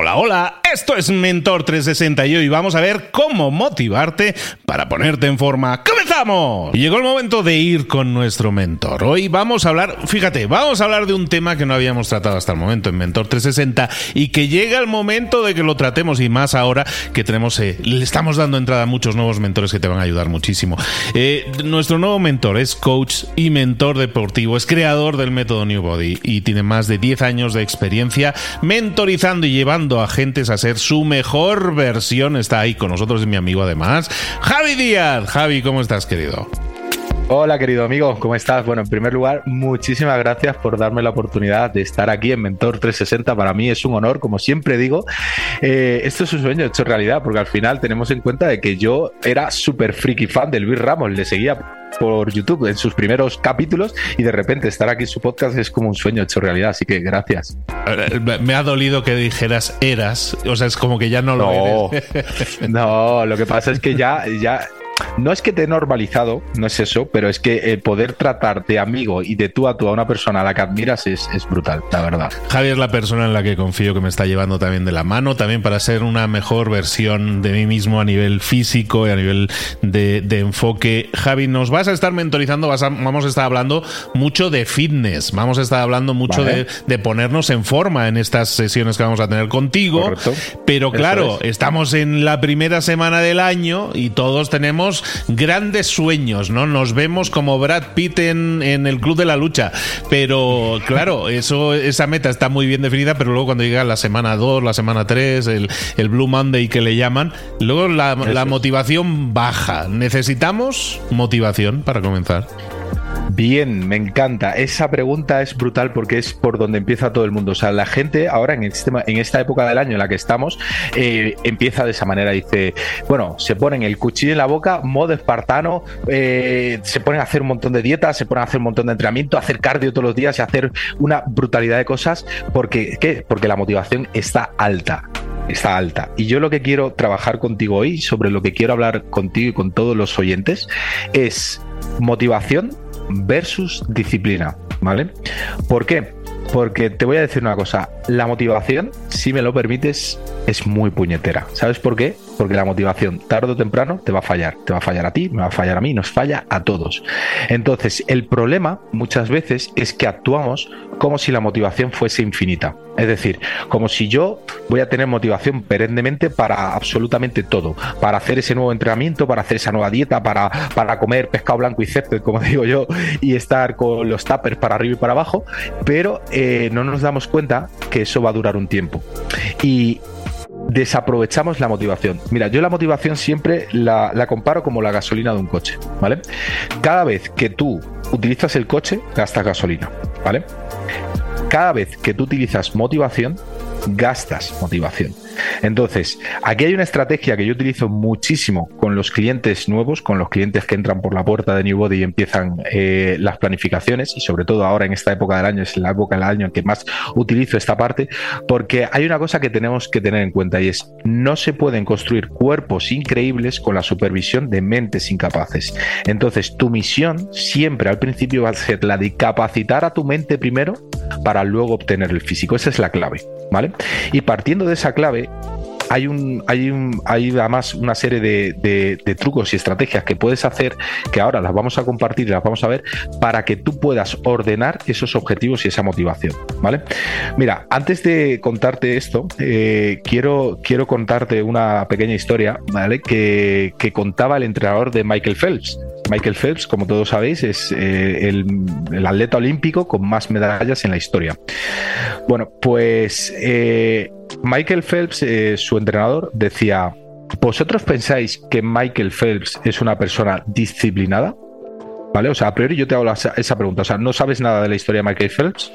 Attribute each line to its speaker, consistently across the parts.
Speaker 1: Hola, hola, esto es Mentor 360 y hoy vamos a ver cómo motivarte para ponerte en forma. ¡Comenzamos! Llegó el momento de ir con nuestro mentor. Hoy vamos a hablar, fíjate, vamos a hablar de un tema que no habíamos tratado hasta el momento en Mentor 360 y que llega el momento de que lo tratemos y más ahora que tenemos, eh, le estamos dando entrada a muchos nuevos mentores que te van a ayudar muchísimo. Eh, nuestro nuevo mentor es coach y mentor deportivo, es creador del método New Body y tiene más de 10 años de experiencia mentorizando y llevando a agentes a ser su mejor versión. Está ahí con nosotros, mi amigo además, Javi Díaz. Javi, ¿cómo estás, querido?
Speaker 2: Hola querido amigo, ¿cómo estás? Bueno, en primer lugar, muchísimas gracias por darme la oportunidad de estar aquí en Mentor 360. Para mí es un honor, como siempre digo. Eh, esto es un sueño hecho realidad, porque al final tenemos en cuenta de que yo era súper friki fan de Luis Ramos, le seguía por YouTube en sus primeros capítulos y de repente estar aquí en su podcast es como un sueño hecho realidad, así que gracias.
Speaker 1: Me ha dolido que dijeras eras, o sea, es como que ya no lo eres.
Speaker 2: no, lo que pasa es que ya, ya no es que te he normalizado, no es eso, pero es que el poder tratar de amigo y de tú a tú a una persona a la que admiras es, brutal, la verdad.
Speaker 1: Javi es la persona en la que confío que me está llevando también de la mano, también para ser una mejor versión de mí mismo a nivel físico y a nivel de, enfoque. Javi, nos vas a estar mentorizando, vamos a estar hablando mucho de fitness, vamos a estar hablando mucho de, ponernos en forma en estas sesiones que vamos a tener contigo. Pero claro, estamos en la primera semana del año y todos tenemos grandes sueños, ¿no? Nos vemos como Brad Pitt en, el Club de la Lucha. Pero claro, eso, esa meta está muy bien definida, pero luego cuando llega la semana 2, la semana 3, el, el Blue Monday que le llaman, luego la, la motivación baja. Necesitamos motivación para comenzar.
Speaker 2: Bien, me encanta. Esa pregunta es brutal porque es por donde empieza todo el mundo. O sea, la gente ahora en, en esta época del año en la que estamos eh, empieza de esa manera. Dice, bueno, se ponen el cuchillo en la boca, modo espartano, eh, se ponen a hacer un montón de dietas, se ponen a hacer un montón de entrenamiento, a hacer cardio todos los días y hacer una brutalidad de cosas. Porque, ¿qué? Porque la motivación está alta está alta. Y yo lo que quiero trabajar contigo hoy, sobre lo que quiero hablar contigo y con todos los oyentes, es motivación versus disciplina, ¿vale? ¿Por qué? Porque te voy a decir una cosa, la motivación, si me lo permites, es muy puñetera. ¿Sabes por qué? Porque la motivación, tarde o temprano, te va a fallar. Te va a fallar a ti, me va a fallar a mí, nos falla a todos. Entonces, el problema muchas veces es que actuamos como si la motivación fuese infinita. Es decir, como si yo voy a tener motivación perennemente para absolutamente todo. Para hacer ese nuevo entrenamiento, para hacer esa nueva dieta, para, para comer pescado blanco y césped, como digo yo, y estar con los tuppers para arriba y para abajo. Pero eh, no nos damos cuenta que eso va a durar un tiempo. Y desaprovechamos la motivación. Mira, yo la motivación siempre la, comparo como la gasolina de un coche, ¿vale? Cada vez que tú utilizas el coche, gastas gasolina, ¿vale? Cada vez que tú utilizas motivación, gastas motivación. Entonces, aquí hay una estrategia que yo utilizo muchísimo con los clientes nuevos, con los clientes que entran por la puerta de New Body y empiezan eh, las planificaciones, y sobre todo ahora en esta época del año, es la época del año en que más utilizo esta parte, porque hay una cosa que tenemos que tener en cuenta y es, no se pueden construir cuerpos increíbles con la supervisión de mentes incapaces. Entonces, tu misión siempre al principio va a ser la de capacitar a tu mente primero para luego obtener el físico. Esa es la clave, ¿vale? Y partiendo de esa clave, hay un, hay un, hay además una serie de, trucos y estrategias que puedes hacer que ahora las vamos a compartir y las vamos a ver para que tú puedas ordenar esos objetivos y esa motivación, ¿vale? Mira, antes de contarte esto, eh, quiero, quiero contarte una pequeña historia, ¿vale? Que contaba el entrenador de Michael Phelps. Michael Phelps, como todos sabéis, es eh, el, atleta olímpico con más medallas en la historia. Bueno, pues eh, Michael Phelps, eh, su entrenador, decía, ¿vosotros pensáis que Michael Phelps es una persona disciplinada? ¿Vale? O sea, a priori yo te hago esa pregunta. O sea, ¿no sabes nada de la historia de Michael Phelps?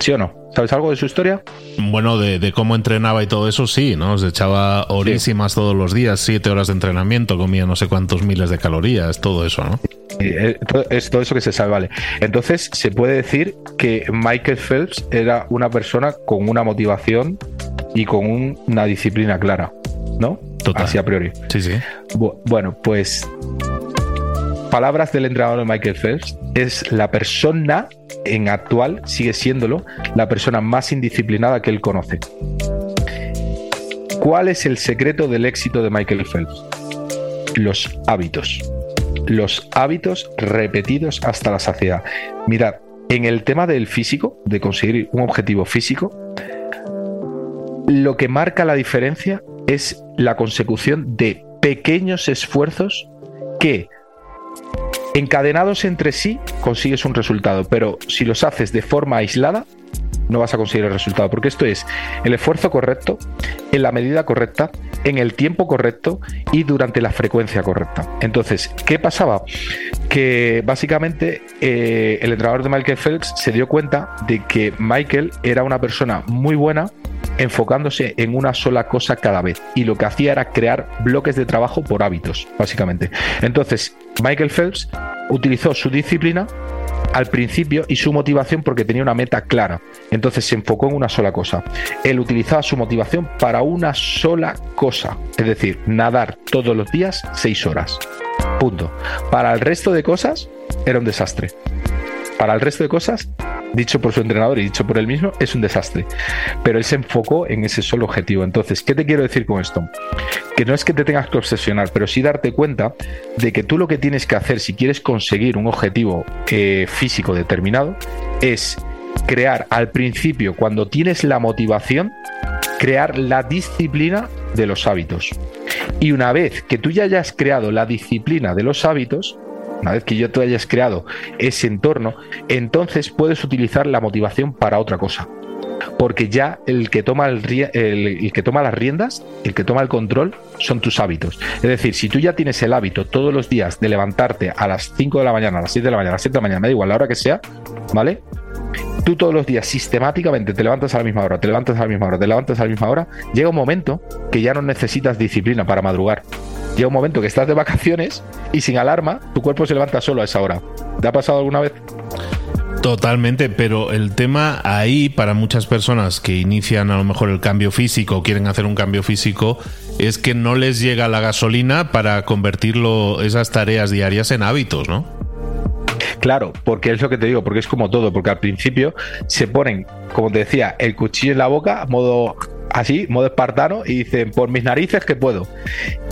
Speaker 2: ¿Sí o no? ¿Sabes algo de su historia?
Speaker 1: Bueno, de, cómo entrenaba y todo eso, sí, ¿no? Se echaba horísimas todos los días, siete horas de entrenamiento, comía no sé cuántos miles de calorías, todo eso, ¿no?
Speaker 2: Eh, es todo eso que se sabe, vale. Entonces, se puede decir que Michael Phelps era una persona con una motivación y con una disciplina clara, ¿no?
Speaker 1: Total.
Speaker 2: Así a priori.
Speaker 1: Sí, sí.
Speaker 2: bueno, pues palabras del entrenador de Michael Phelps, es la persona en actual, sigue siéndolo, la persona más indisciplinada que él conoce. ¿Cuál es el secreto del éxito de Michael Phelps? Los hábitos. Los hábitos repetidos hasta la saciedad. Mirad, en el tema del físico, de conseguir un objetivo físico, lo que marca la diferencia es la consecución de pequeños esfuerzos que encadenados entre sí consigues un resultado, pero si los haces de forma aislada no vas a conseguir el resultado, porque esto es el esfuerzo correcto, en la medida correcta, en el tiempo correcto y durante la frecuencia correcta. Entonces, ¿qué pasaba? Que básicamente eh, el entrenador de Michael Phelps se dio cuenta de que Michael era una persona muy buena enfocándose en una sola cosa cada vez y lo que hacía era crear bloques de trabajo por hábitos, básicamente. Entonces, Michael Phelps utilizó su disciplina al principio y su motivación porque tenía una meta clara. Entonces se enfocó en una sola cosa. Él utilizaba su motivación para una sola cosa, es decir, nadar todos los días seis horas. Punto. Para el resto de cosas era un desastre. Para el resto de cosas dicho por su entrenador y dicho por él mismo, es un desastre. Pero él se enfocó en ese solo objetivo. Entonces, ¿qué te quiero decir con esto? Que no es que te tengas que obsesionar, pero sí darte cuenta de que tú lo que tienes que hacer si quieres conseguir un objetivo eh, físico determinado es crear al principio, cuando tienes la motivación, crear la disciplina de los hábitos. Y una vez que tú ya hayas creado la disciplina de los hábitos, una vez que yo te hayas creado ese entorno, entonces puedes utilizar la motivación para otra cosa. Porque ya el que, toma el, que toma las riendas, el que toma el control, son tus hábitos. Es decir, si tú ya tienes el hábito todos los días de levantarte a las 5 de la mañana, a las 7 de la mañana, a las 7 de la mañana, da igual la hora que sea, ¿vale? Tú todos los días sistemáticamente te levantas a la misma hora, te levantas a la misma hora, te levantas a la misma hora, llega un momento que ya no necesitas disciplina para madrugar llega un momento que estás de vacaciones y sin alarma, tu cuerpo se levanta solo a esa hora. ¿Te ha pasado alguna vez?
Speaker 1: Totalmente, pero el tema ahí para muchas personas que inician a lo mejor el cambio físico o quieren hacer un cambio físico es que no les llega la gasolina para convertirlo esas tareas diarias en hábitos, ¿no?
Speaker 2: Claro, porque es lo que te digo, porque es como todo, porque al principio se ponen, como te decía, el cuchillo en la boca, modo así, modo espartano, y dicen, por mis narices que puedo.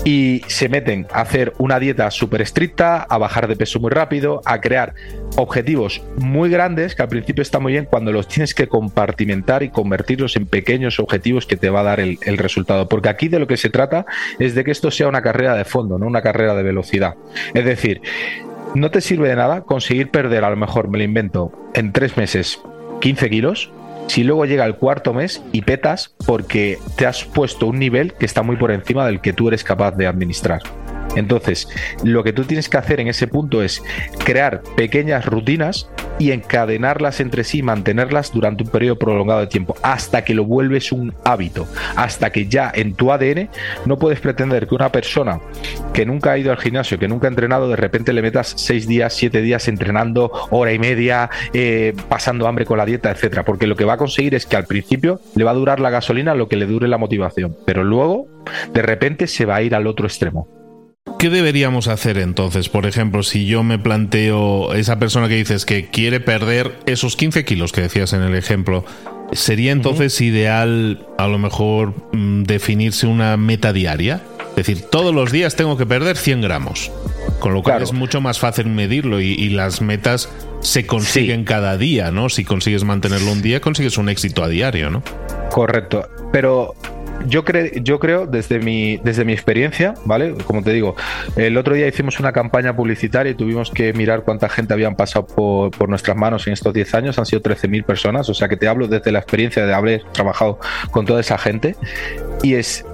Speaker 2: Y se meten a hacer una dieta súper estricta, a bajar de peso muy rápido, a crear objetivos muy grandes, que al principio está muy bien cuando los tienes que compartimentar y convertirlos en pequeños objetivos que te va a dar el, el resultado. Porque aquí de lo que se trata es de que esto sea una carrera de fondo, no una carrera de velocidad. Es decir, no te sirve de nada conseguir perder, a lo mejor me lo invento, en tres meses 15 kilos, si luego llega el cuarto mes y petas porque te has puesto un nivel que está muy por encima del que tú eres capaz de administrar. Entonces, lo que tú tienes que hacer en ese punto es crear pequeñas rutinas y encadenarlas entre sí, mantenerlas durante un periodo prolongado de tiempo, hasta que lo vuelves un hábito, hasta que ya en tu ADN no puedes pretender que una persona que nunca ha ido al gimnasio, que nunca ha entrenado, de repente le metas seis días, siete días entrenando, hora y media, eh, pasando hambre con la dieta, etcétera, porque lo que va a conseguir es que al principio le va a durar la gasolina lo que le dure la motivación, pero luego de repente se va a ir al otro extremo.
Speaker 1: ¿Qué deberíamos hacer entonces? Por ejemplo, si yo me planteo esa persona que dices que quiere perder esos 15 kilos que decías en el ejemplo, ¿sería entonces ideal a lo mejor mm, definirse una meta diaria? Es decir, todos los días tengo que perder 100 gramos. Con lo cual es mucho más fácil medirlo y, las metas se consiguen cada día, ¿no? Si consigues mantenerlo un día, consigues un éxito a diario, ¿no?
Speaker 2: Correcto. Pero yo, yo creo, desde mi, desde mi experiencia, ¿vale? Como te digo, el otro día hicimos una campaña publicitaria y tuvimos que mirar cuánta gente habían pasado por, nuestras manos en estos 10 años. Han sido 13.000 personas, o sea que te hablo desde la experiencia de haber trabajado con toda esa gente. Y es,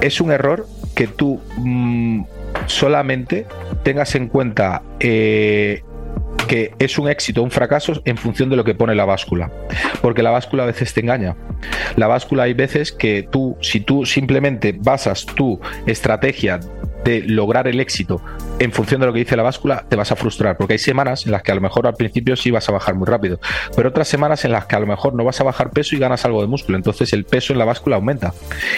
Speaker 2: es un error que tú mm, solamente tengas en cuenta eh, que es un éxito o un fracaso en función de lo que pone la báscula. Porque la báscula a veces te engaña. La báscula hay veces que tú, si tú simplemente basas tu estrategia de lograr el éxito en función de lo que dice la báscula, te vas a frustrar, porque hay semanas en las que a lo mejor al principio sí vas a bajar muy rápido, pero otras semanas en las que a lo mejor no vas a bajar peso y ganas algo de músculo, entonces el peso en la báscula aumenta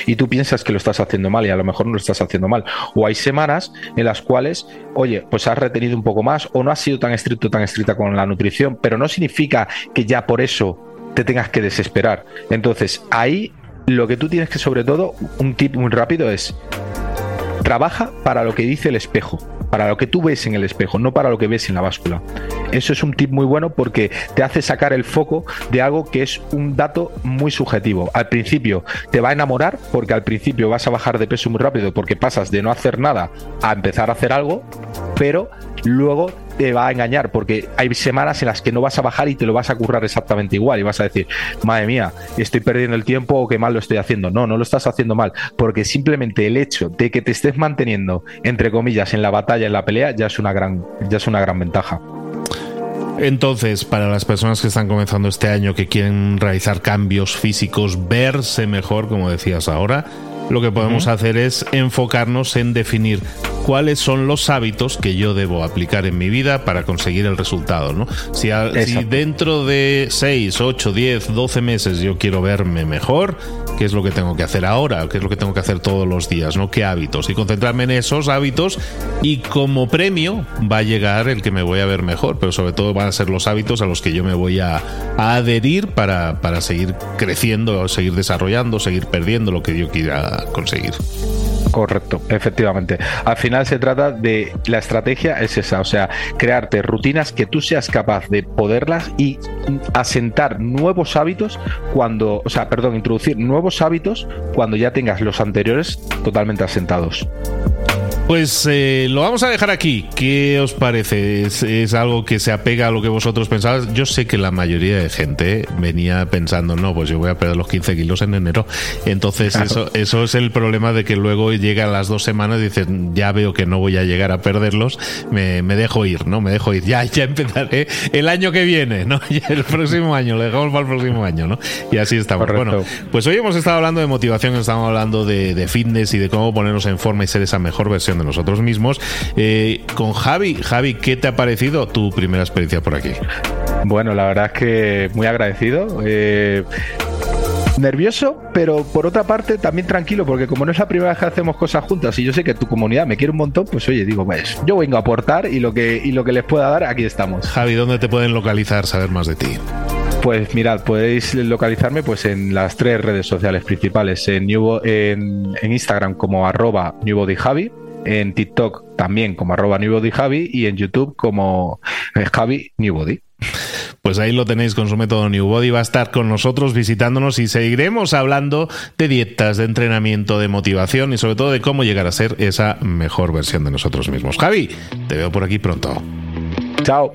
Speaker 2: y tú piensas que lo estás haciendo mal y a lo mejor no lo estás haciendo mal. O hay semanas en las cuales, oye, pues has retenido un poco más o no has sido tan estricto, tan estricta con la nutrición, pero no significa que ya por eso te tengas que desesperar. Entonces ahí lo que tú tienes que, sobre todo, un tip muy rápido es trabaja para lo que dice el espejo, para lo que tú ves en el espejo, no para lo que ves en la báscula. Eso es un tip muy bueno porque te hace sacar el foco de algo que es un dato muy subjetivo. Al principio te va a enamorar porque al principio vas a bajar de peso muy rápido porque pasas de no hacer nada a empezar a hacer algo, pero luego te va a engañar porque hay semanas en las que no vas a bajar y te lo vas a currar exactamente igual y vas a decir, madre mía, estoy perdiendo el tiempo o qué mal lo estoy haciendo. No, no lo estás haciendo mal, porque simplemente el hecho de que te estés manteniendo, entre comillas, en la batalla, en la pelea, ya es una gran, ya es una gran ventaja.
Speaker 1: Entonces, para las personas que están comenzando este año, que quieren realizar cambios físicos, verse mejor, como decías ahora, lo que podemos hacer es enfocarnos en definir cuáles son los hábitos que yo debo aplicar en mi vida para conseguir el resultado. ¿no? Si, dentro de 6, 8, 10, 12 meses yo quiero verme mejor, ¿qué es lo que tengo que hacer ahora? ¿Qué es lo que tengo que hacer todos los días? ¿no? ¿Qué hábitos? Y concentrarme en esos hábitos y como premio va a llegar el que me voy a ver mejor, pero sobre todo van a ser los hábitos a los que yo me voy a, adherir para, para seguir creciendo, seguir desarrollando, seguir perdiendo lo que yo quiera conseguir.
Speaker 2: Correcto, efectivamente. Al final se trata de la estrategia es esa, o sea, crearte rutinas que tú seas capaz de poderlas y asentar nuevos hábitos cuando, o sea, perdón, introducir nuevos hábitos cuando ya tengas los anteriores totalmente asentados.
Speaker 1: Pues eh, lo vamos a dejar aquí. ¿Qué os parece? ¿Es, algo que se apega a lo que vosotros pensabas? Yo sé que la mayoría de gente venía pensando, no, pues yo voy a perder los 15 kilos en enero. Entonces, eso, eso es el problema de que luego llegan las dos semanas y dicen, ya veo que no voy a llegar a perderlos, me, dejo ir, ¿no? Me dejo ir. Ya, ya empezaré el año que viene, ¿no? el próximo año, lo dejamos para el próximo año, ¿no? Y así estamos. Bueno, pues hoy hemos estado hablando de motivación, estamos hablando de, de fitness y de cómo ponernos en forma y ser esa mejor versión de nosotros mismos. Eh, con Javi, Javi, ¿qué te ha parecido tu primera experiencia por aquí?
Speaker 2: Bueno, la verdad es que muy agradecido. Eh, nervioso, pero por otra parte también tranquilo, porque como no es la primera vez que hacemos cosas juntas y yo sé que tu comunidad me quiere un montón, pues oye, digo, pues yo vengo a aportar y lo que, y lo que les pueda dar, aquí estamos.
Speaker 1: Javi, ¿dónde te pueden localizar, saber más de ti?
Speaker 2: Pues mirad, podéis localizarme pues en las tres redes sociales principales, en, en, en Instagram como arroba newbodyjavi, en TikTok también como arroba newbodyjavi y en YouTube como eh, Javi Newbody.
Speaker 1: Pues ahí lo tenéis con su método Newbody. Va a estar con nosotros visitándonos y seguiremos hablando de dietas, de entrenamiento, de motivación y sobre todo de cómo llegar a ser esa mejor versión de nosotros mismos. Javi, te veo por aquí pronto.
Speaker 2: Chao.